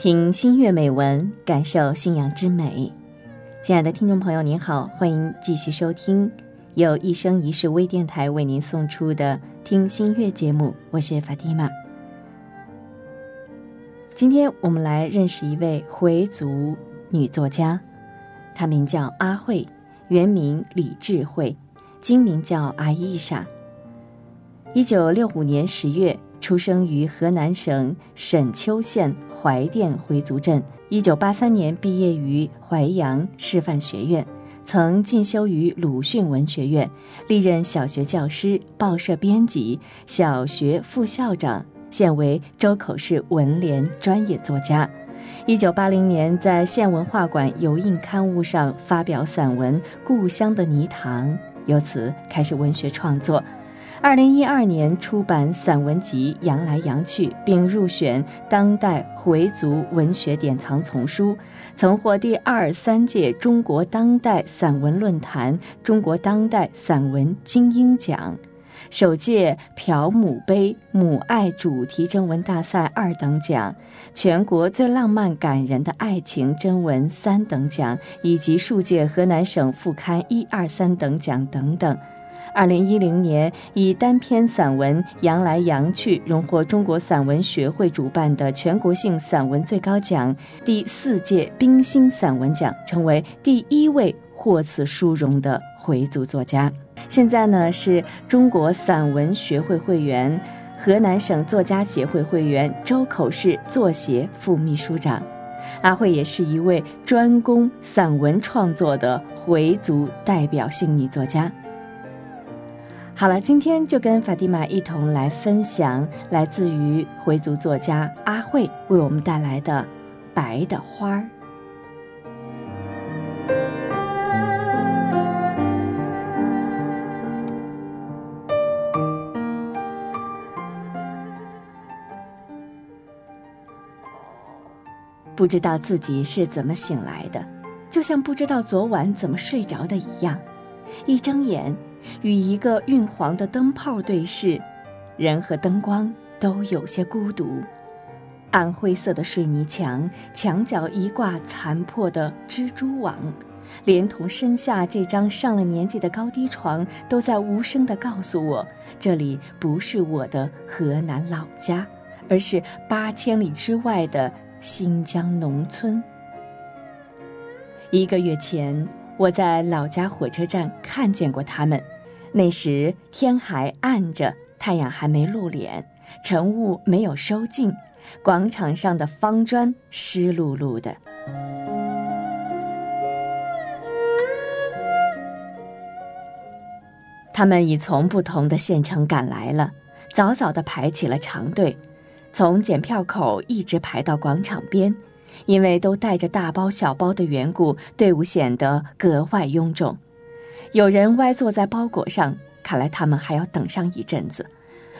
听新月美文，感受信仰之美。亲爱的听众朋友，您好，欢迎继续收听由一生一世微电台为您送出的《听新月》节目，我是法蒂玛。今天我们来认识一位回族女作家，她名叫阿慧，原名李智慧，今名叫阿伊莎。一九六五年十月。出生于河南省沈丘县怀店回族镇。一九八三年毕业于淮阳师范学院，曾进修于鲁迅文学院，历任小学教师、报社编辑、小学副校长，现为周口市文联专业作家。一九八零年在县文化馆油印刊物上发表散文《故乡的泥塘》，由此开始文学创作。二零一二年出版散文集《扬来扬去》，并入选当代回族文学典藏丛书，曾获第二三届中国当代散文论坛中国当代散文精英奖，首届朴母杯母爱主题征文大赛二等奖，全国最浪漫感人的爱情征文三等奖，以及数届河南省副刊一二三等奖等等。二零一零年，以单篇散文《扬来扬去》荣获中国散文学会主办的全国性散文最高奖第四届冰心散文奖，成为第一位获此殊荣的回族作家。现在呢，是中国散文学会会员、河南省作家协会会员、周口市作协副秘书长。阿慧也是一位专攻散文创作的回族代表性女作家。好了，今天就跟法蒂玛一同来分享来自于回族作家阿慧为我们带来的《白的花儿》。不知道自己是怎么醒来的，就像不知道昨晚怎么睡着的一样，一睁眼。与一个晕黄的灯泡对视，人和灯光都有些孤独。暗灰色的水泥墙，墙角一挂残破的蜘蛛网，连同身下这张上了年纪的高低床，都在无声地告诉我：这里不是我的河南老家，而是八千里之外的新疆农村。一个月前。我在老家火车站看见过他们，那时天还暗着，太阳还没露脸，晨雾没有收尽，广场上的方砖湿漉漉的。他们已从不同的县城赶来了，早早地排起了长队，从检票口一直排到广场边。因为都带着大包小包的缘故，队伍显得格外臃肿。有人歪坐在包裹上，看来他们还要等上一阵子。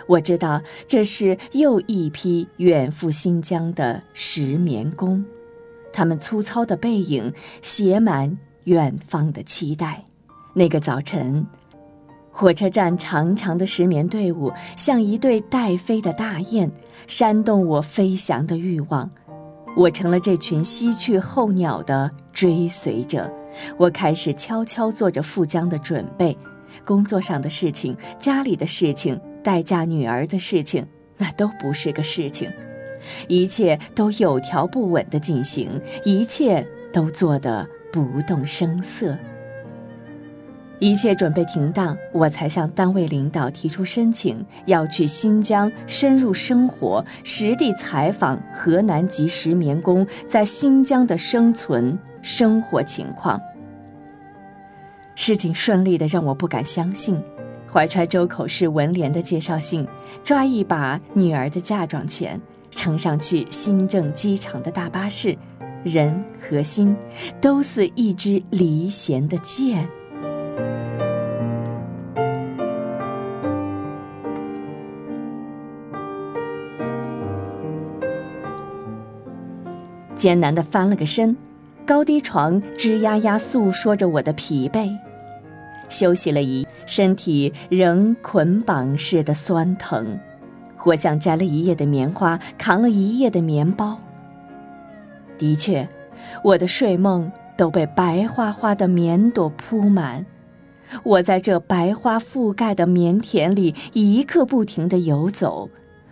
我知道这是又一批远赴新疆的石棉工，他们粗糙的背影写满远方的期待。那个早晨，火车站长长的石棉队伍像一对待飞的大雁，煽动我飞翔的欲望。我成了这群西去候鸟的追随者，我开始悄悄做着赴江的准备，工作上的事情、家里的事情、待嫁女儿的事情，那都不是个事情，一切都有条不紊地进行，一切都做得不动声色。一切准备停当，我才向单位领导提出申请，要去新疆深入生活，实地采访河南籍石棉工在新疆的生存生活情况。事情顺利的让我不敢相信，怀揣周口市文联的介绍信，抓一把女儿的嫁妆钱，乘上去新郑机场的大巴士，人和心都似一支离弦的箭。艰难地翻了个身，高低床吱呀呀诉说着我的疲惫。休息了一，身体仍捆绑似的酸疼，活像摘了一夜的棉花，扛了一夜的棉包。的确，我的睡梦都被白花花的棉朵铺满。我在这白花覆盖的棉田里一刻不停地游走，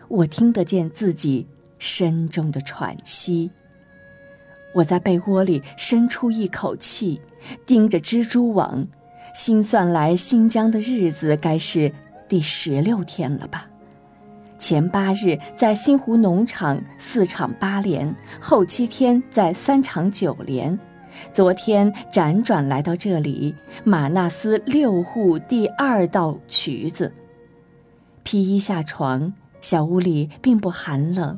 我听得见自己深重的喘息。我在被窝里深出一口气，盯着蜘蛛网，心算来新疆的日子该是第十六天了吧。前八日在新湖农场四场八连，后七天在三场九连。昨天辗转来到这里，马纳斯六户第二道渠子。披衣下床，小屋里并不寒冷。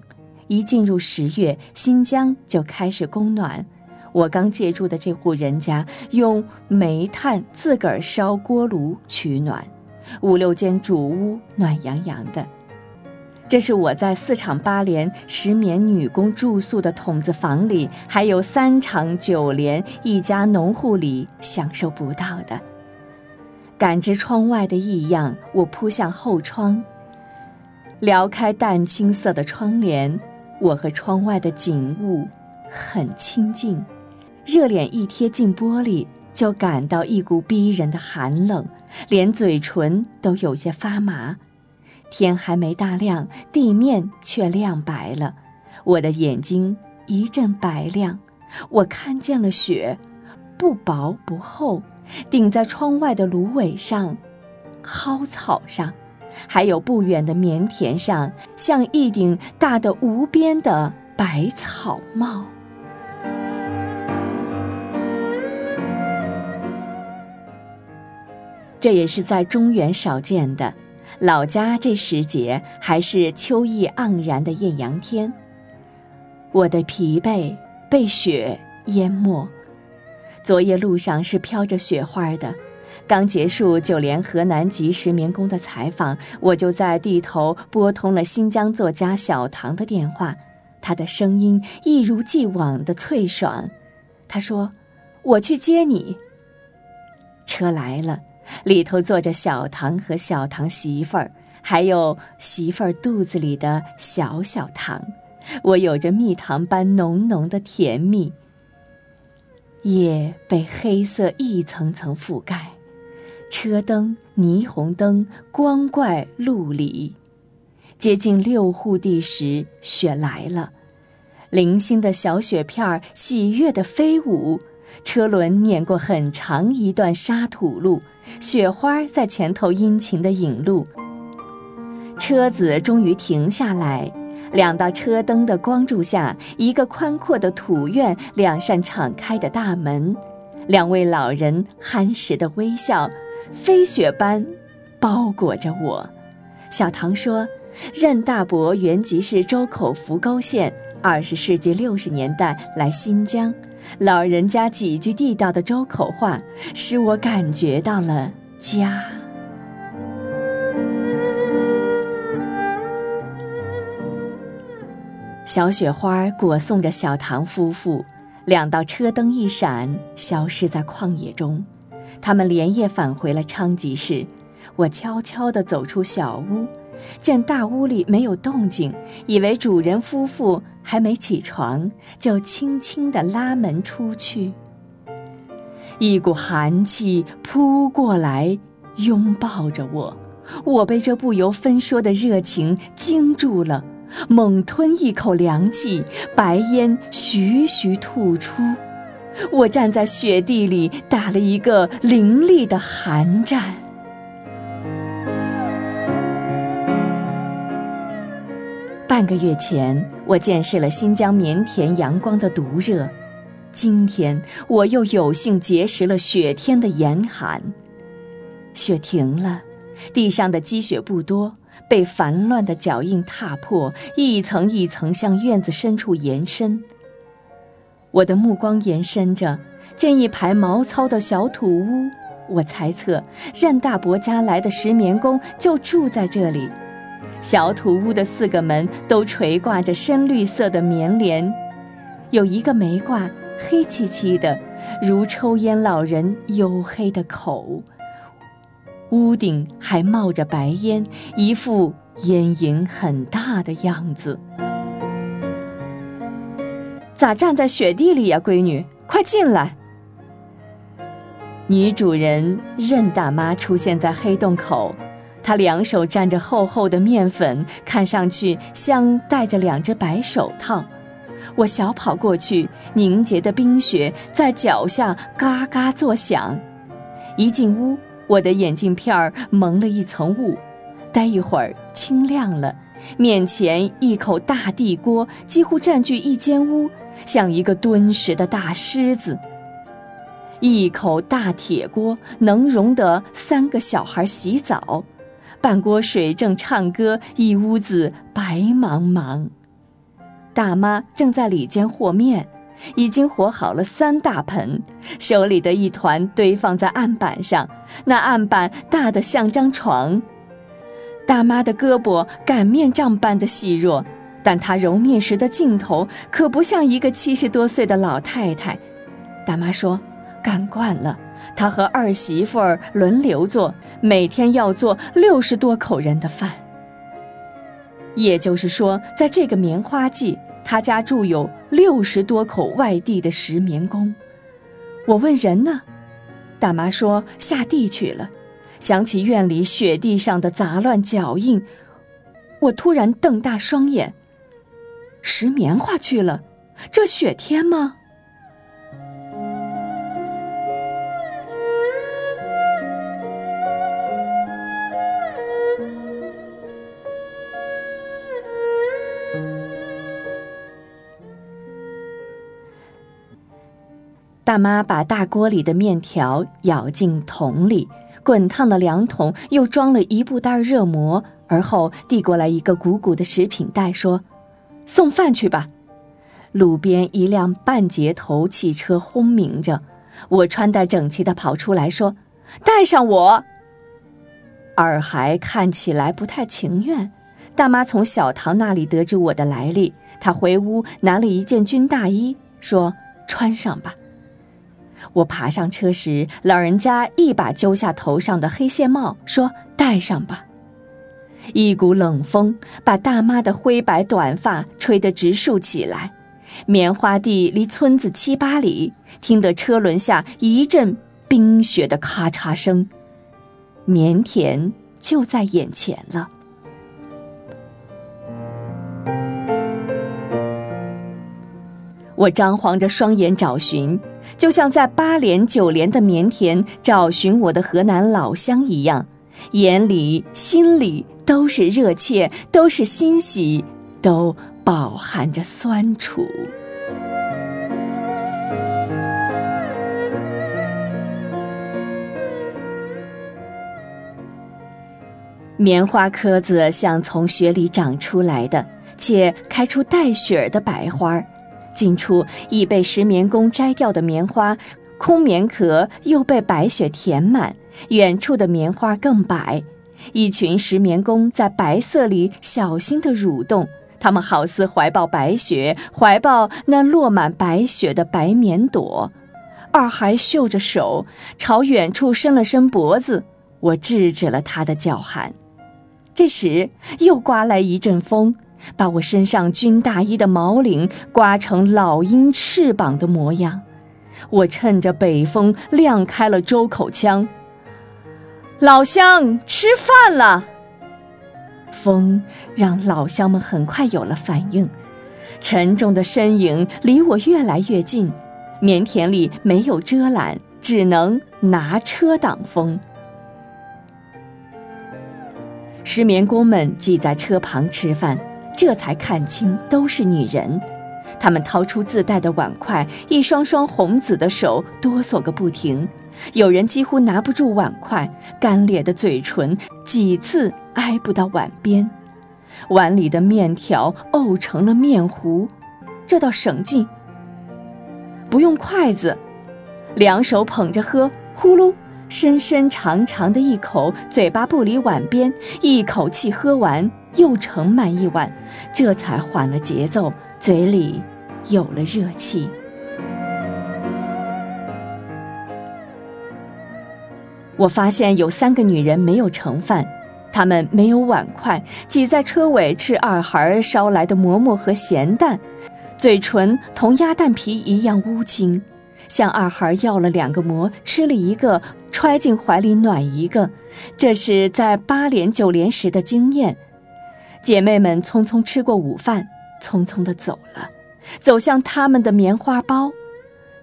一进入十月，新疆就开始供暖。我刚借住的这户人家用煤炭自个儿烧锅炉取暖，五六间主屋暖洋洋的。这是我在四厂八连石棉女工住宿的筒子房里，还有三厂九连一家农户里享受不到的。感知窗外的异样，我扑向后窗，撩开淡青色的窗帘，我和窗外的景物很亲近。热脸一贴近玻璃，就感到一股逼人的寒冷，连嘴唇都有些发麻。天还没大亮，地面却亮白了。我的眼睛一阵白亮，我看见了雪，不薄不厚，顶在窗外的芦苇上、蒿草上，还有不远的棉田上，像一顶大的无边的百草帽。这也是在中原少见的。老家这时节还是秋意盎然的艳阳天。我的疲惫被雪淹没。昨夜路上是飘着雪花的。刚结束九连河南籍石棉工的采访，我就在地头拨通了新疆作家小唐的电话。他的声音一如既往的脆爽。他说：“我去接你。”车来了。里头坐着小唐和小唐媳妇儿，还有媳妇儿肚子里的小小唐。我有着蜜糖般浓浓的甜蜜。夜被黑色一层层覆盖，车灯、霓虹灯光怪陆离。接近六户地时，雪来了，零星的小雪片儿喜悦地飞舞。车轮碾过很长一段沙土路。雪花在前头殷勤地引路，车子终于停下来。两道车灯的光柱下，一个宽阔的土院，两扇敞开的大门，两位老人憨实的微笑，飞雪般包裹着我。小唐说：“任大伯原籍是周口扶沟县，二十世纪六十年代来新疆。”老人家几句地道的周口话，使我感觉到了家。小雪花裹送着小唐夫妇，两道车灯一闪，消失在旷野中。他们连夜返回了昌吉市。我悄悄地走出小屋。见大屋里没有动静，以为主人夫妇还没起床，就轻轻地拉门出去。一股寒气扑过来，拥抱着我，我被这不由分说的热情惊住了，猛吞一口凉气，白烟徐徐吐出。我站在雪地里，打了一个凌厉的寒战。半个月前，我见识了新疆棉田阳光的毒热；今天，我又有幸结识了雪天的严寒。雪停了，地上的积雪不多，被烦乱的脚印踏破，一层一层向院子深处延伸。我的目光延伸着，见一排毛糙的小土屋。我猜测，任大伯家来的石棉工就住在这里。小土屋的四个门都垂挂着深绿色的棉帘，有一个没挂，黑漆漆的，如抽烟老人黝黑的口。屋顶还冒着白烟，一副烟瘾很大的样子。咋站在雪地里呀，闺女，快进来！女主人任大妈出现在黑洞口，她两手沾着厚厚的面粉，看上去像戴着两只白手套。我小跑过去，凝结的冰雪在脚下嘎嘎作响。一进屋，我的眼镜片儿蒙了一层雾，待一会儿清亮了。面前一口大地锅几乎占据一间屋，像一个敦实的大狮子。一口大铁锅能容得三个小孩洗澡，半锅水正唱歌，一屋子白茫茫。大妈正在里间和面，已经和好了三大盆，手里的一团堆放在案板上，那案板大得像张床。大妈的胳膊擀面杖般的细弱，但她揉面时的劲头可不像一个七十多岁的老太太。大妈说：“干惯了，她和二媳妇儿轮流做，每天要做六十多口人的饭。也就是说，在这个棉花季，她家住有六十多口外地的石棉工。我问人呢，大妈说下地去了。”想起院里雪地上的杂乱脚印，我突然瞪大双眼。拾棉花去了，这雪天吗？大妈把大锅里的面条舀进桶里。滚烫的凉桶又装了一布袋热馍，而后递过来一个鼓鼓的食品袋，说：“送饭去吧。”路边一辆半截头汽车轰鸣着，我穿戴整齐的跑出来，说：“带上我。”二孩看起来不太情愿。大妈从小唐那里得知我的来历，她回屋拿了一件军大衣，说：“穿上吧。”我爬上车时，老人家一把揪下头上的黑线帽，说：“戴上吧。”一股冷风把大妈的灰白短发吹得直竖起来。棉花地离村子七八里，听得车轮下一阵冰雪的咔嚓声。棉田就在眼前了。我张皇着双眼找寻。就像在八连九连的棉田找寻我的河南老乡一样，眼里心里都是热切，都是欣喜，都饱含着酸楚。棉花壳子像从雪里长出来的，且开出带雪儿的白花儿。近处已被石棉工摘掉的棉花，空棉壳又被白雪填满。远处的棉花更白，一群石棉工在白色里小心地蠕动。他们好似怀抱白雪，怀抱那落满白雪的白棉朵。二孩嗅着手，朝远处伸了伸脖子。我制止了他的叫喊。这时又刮来一阵风。把我身上军大衣的毛领刮成老鹰翅膀的模样，我趁着北风亮开了周口腔。老乡吃饭了。风让老乡们很快有了反应，沉重的身影离我越来越近。棉田里没有遮拦，只能拿车挡风。石棉工们挤在车旁吃饭。这才看清都是女人，他们掏出自带的碗筷，一双双红紫的手哆嗦个不停。有人几乎拿不住碗筷，干裂的嘴唇几次挨不到碗边，碗里的面条沤成了面糊，这倒省劲。不用筷子，两手捧着喝，呼噜，深深长长的一口，嘴巴不离碗边，一口气喝完。又盛满一碗，这才缓了节奏，嘴里有了热气。我发现有三个女人没有盛饭，她们没有碗筷，挤在车尾吃二孩烧来的馍馍和咸蛋，嘴唇同鸭蛋皮一样乌青，向二孩要了两个馍，吃了一个，揣进怀里暖一个，这是在八连九连时的经验。姐妹们匆匆吃过午饭，匆匆地走了，走向他们的棉花包，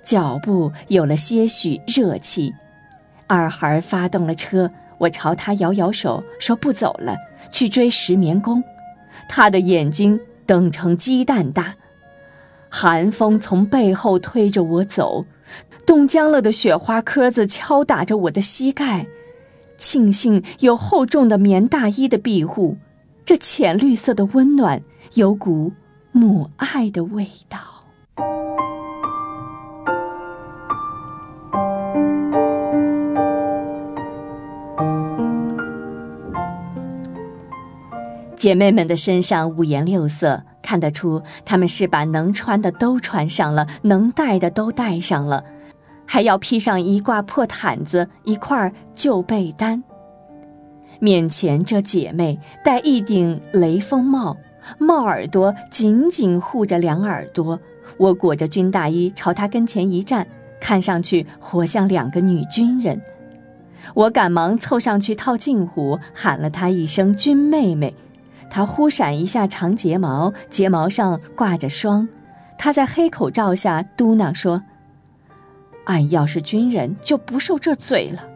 脚步有了些许热气。二孩发动了车，我朝他摇摇手，说不走了，去追石棉工。他的眼睛瞪成鸡蛋大，寒风从背后推着我走，冻僵了的雪花壳子敲打着我的膝盖。庆幸有厚重的棉大衣的庇护，这浅绿色的温暖有股母爱的味道。姐妹们的身上五颜六色，看得出她们是把能穿的都穿上了，能带的都带上了，还要披上一挂破毯子、一块旧被单。面前这姐妹戴一顶雷锋帽，帽耳朵紧紧护着两耳朵。我裹着军大衣朝她跟前一站，看上去活像两个女军人。我赶忙凑上去套近乎，喊了她一声“军妹妹”。他忽闪一下长睫毛，睫毛上挂着霜。他在黑口罩下嘟囔说：“俺要是军人，就不受这罪了。”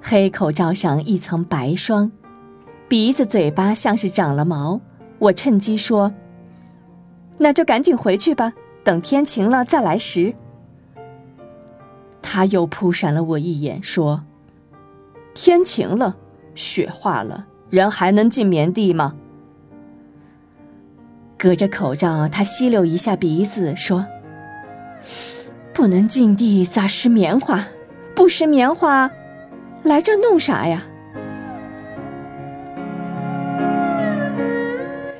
黑口罩上一层白霜，鼻子、嘴巴像是长了毛。我趁机说：“那就赶紧回去吧，等天晴了再来时。”他又扑闪了我一眼，说：“天晴了，雪化了。”人还能进棉地吗？隔着口罩，他吸溜一下鼻子，说：“不能进地咋拾棉花？不拾棉花，来这弄啥呀？”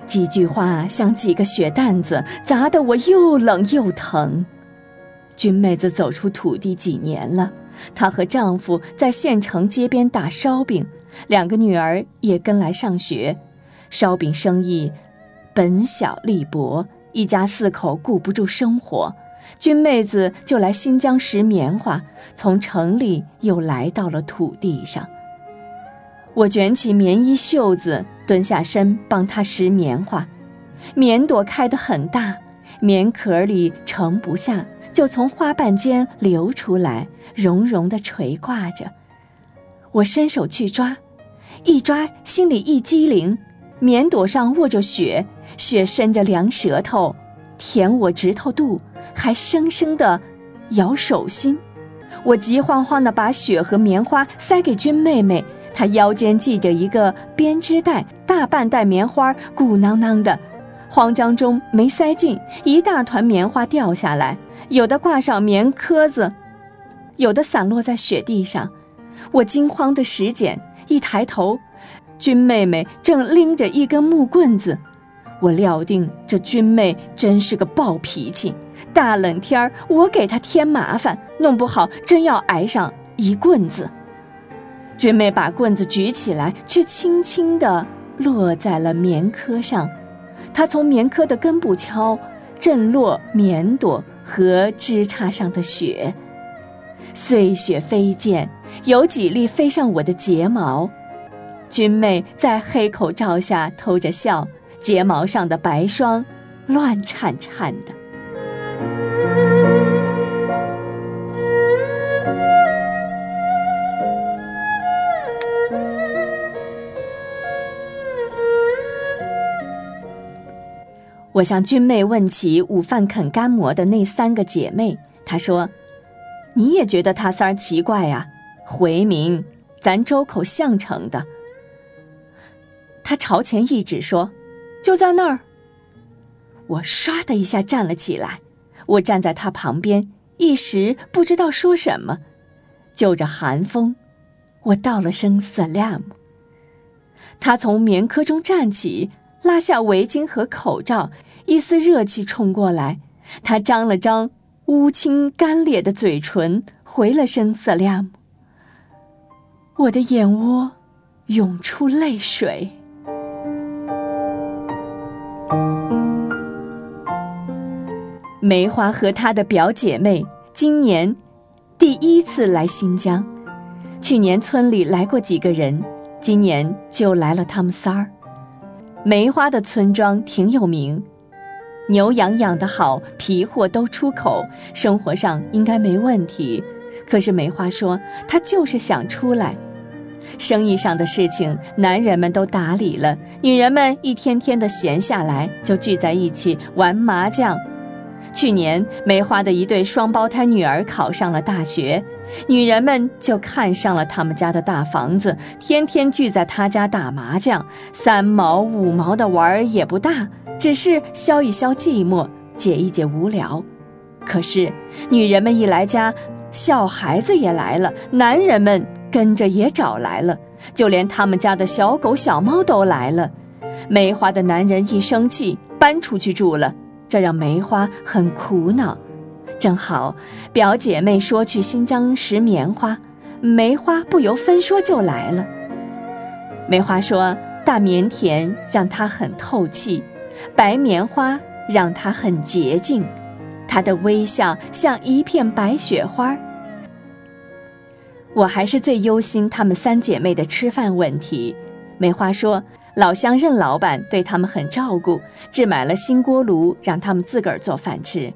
几句话像几个雪蛋子，砸得我又冷又疼。军妹子走出土地几年了，她和丈夫在县城街边打烧饼。两个女儿也跟来上学，烧饼生意本小利薄，一家四口顾不住生活，军妹子就来新疆拾棉花，从城里又来到了土地上。我卷起棉衣袖子，蹲下身帮她拾棉花，棉朵开得很大，棉壳里盛不下，就从花瓣间流出来，绒绒的垂挂着。我伸手去抓。一抓，心里一激灵，棉朵上握着雪，雪伸着凉舌头，舔我指头肚，还生生的咬手心。我急慌慌地把雪和棉花塞给军妹妹，她腰间系着一个编织袋，大半袋棉花鼓囊囊的，慌张中没塞进，一大团棉花掉下来，有的挂上棉壳子，有的散落在雪地上。我惊慌的拾捡。一抬头，君妹妹正拎着一根木棍子。我料定这君妹真是个暴脾气，大冷天儿我给她添麻烦，弄不好真要挨上一棍子。君妹把棍子举起来，却轻轻地落在了棉科上。她从棉科的根部敲，震落棉朵和枝杈上的雪。碎雪飞溅，有几粒飞上我的睫毛。君妹在黑口罩下偷着笑，睫毛上的白霜乱颤颤的。我向君妹问起午饭啃干馍的那三个姐妹，她说。你也觉得他三儿奇怪呀？回民，咱周口项城的。他朝前一指说：“就在那儿。”我唰的一下站了起来，我站在他旁边，一时不知道说什么。就着寒风，我道了声 “salam”。他从棉壳中站起，拉下围巾和口罩，一丝热气冲过来，他张了张。乌青干裂的嘴唇回了声“色亮”，我的眼窝涌出泪水。梅花和她的表姐妹今年第一次来新疆。去年村里来过几个人，今年就来了他们仨儿。梅花的村庄挺有名，牛羊养得好，皮货都出口，生活上应该没问题。可是梅花说，她就是想出来。生意上的事情，男人们都打理了，女人们一天天的闲下来，就聚在一起玩麻将。去年梅花的一对双胞胎女儿考上了大学，女人们就看上了他们家的大房子，天天聚在他家打麻将，三毛五毛的玩儿也不大，只是消一消寂寞，解一解无聊。可是女人们一来家，小孩子也来了，男人们跟着也找来了，就连他们家的小狗小猫都来了。梅花的男人一生气，搬出去住了。这让梅花很苦恼，正好表姐妹说去新疆拾棉花，梅花不由分说就来了。梅花说：“大棉田让她很透气，白棉花让她很洁净，她的微笑像一片白雪花。”我还是最忧心她们三姐妹的吃饭问题。梅花说。老乡任老板对他们很照顾，只买了新锅炉，让他们自个儿做饭吃，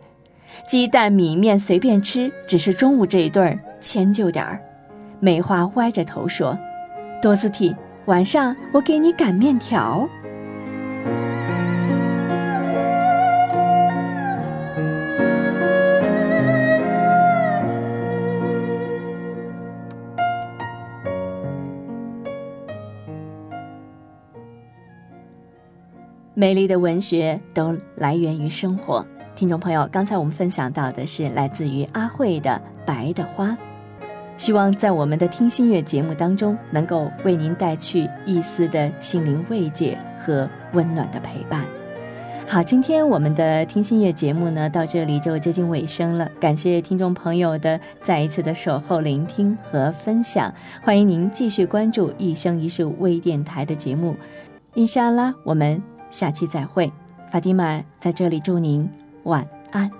鸡蛋米面随便吃，只是中午这一顿儿迁就点儿。梅花歪着头说：“多斯蒂，晚上我给你擀面条。”美丽的文学都来源于生活。听众朋友，刚才我们分享到的是来自于阿慧的《白的花》，希望在我们的听心乐节目当中，能够为您带去一丝的心灵慰藉和温暖的陪伴。好，今天我们的听心乐节目呢，到这里就接近尾声了。感谢听众朋友的再一次的守候、聆听和分享。欢迎您继续关注一生一世微电台的节目。伊莎拉，我们。下期再会，法蒂玛在这里祝您晚安。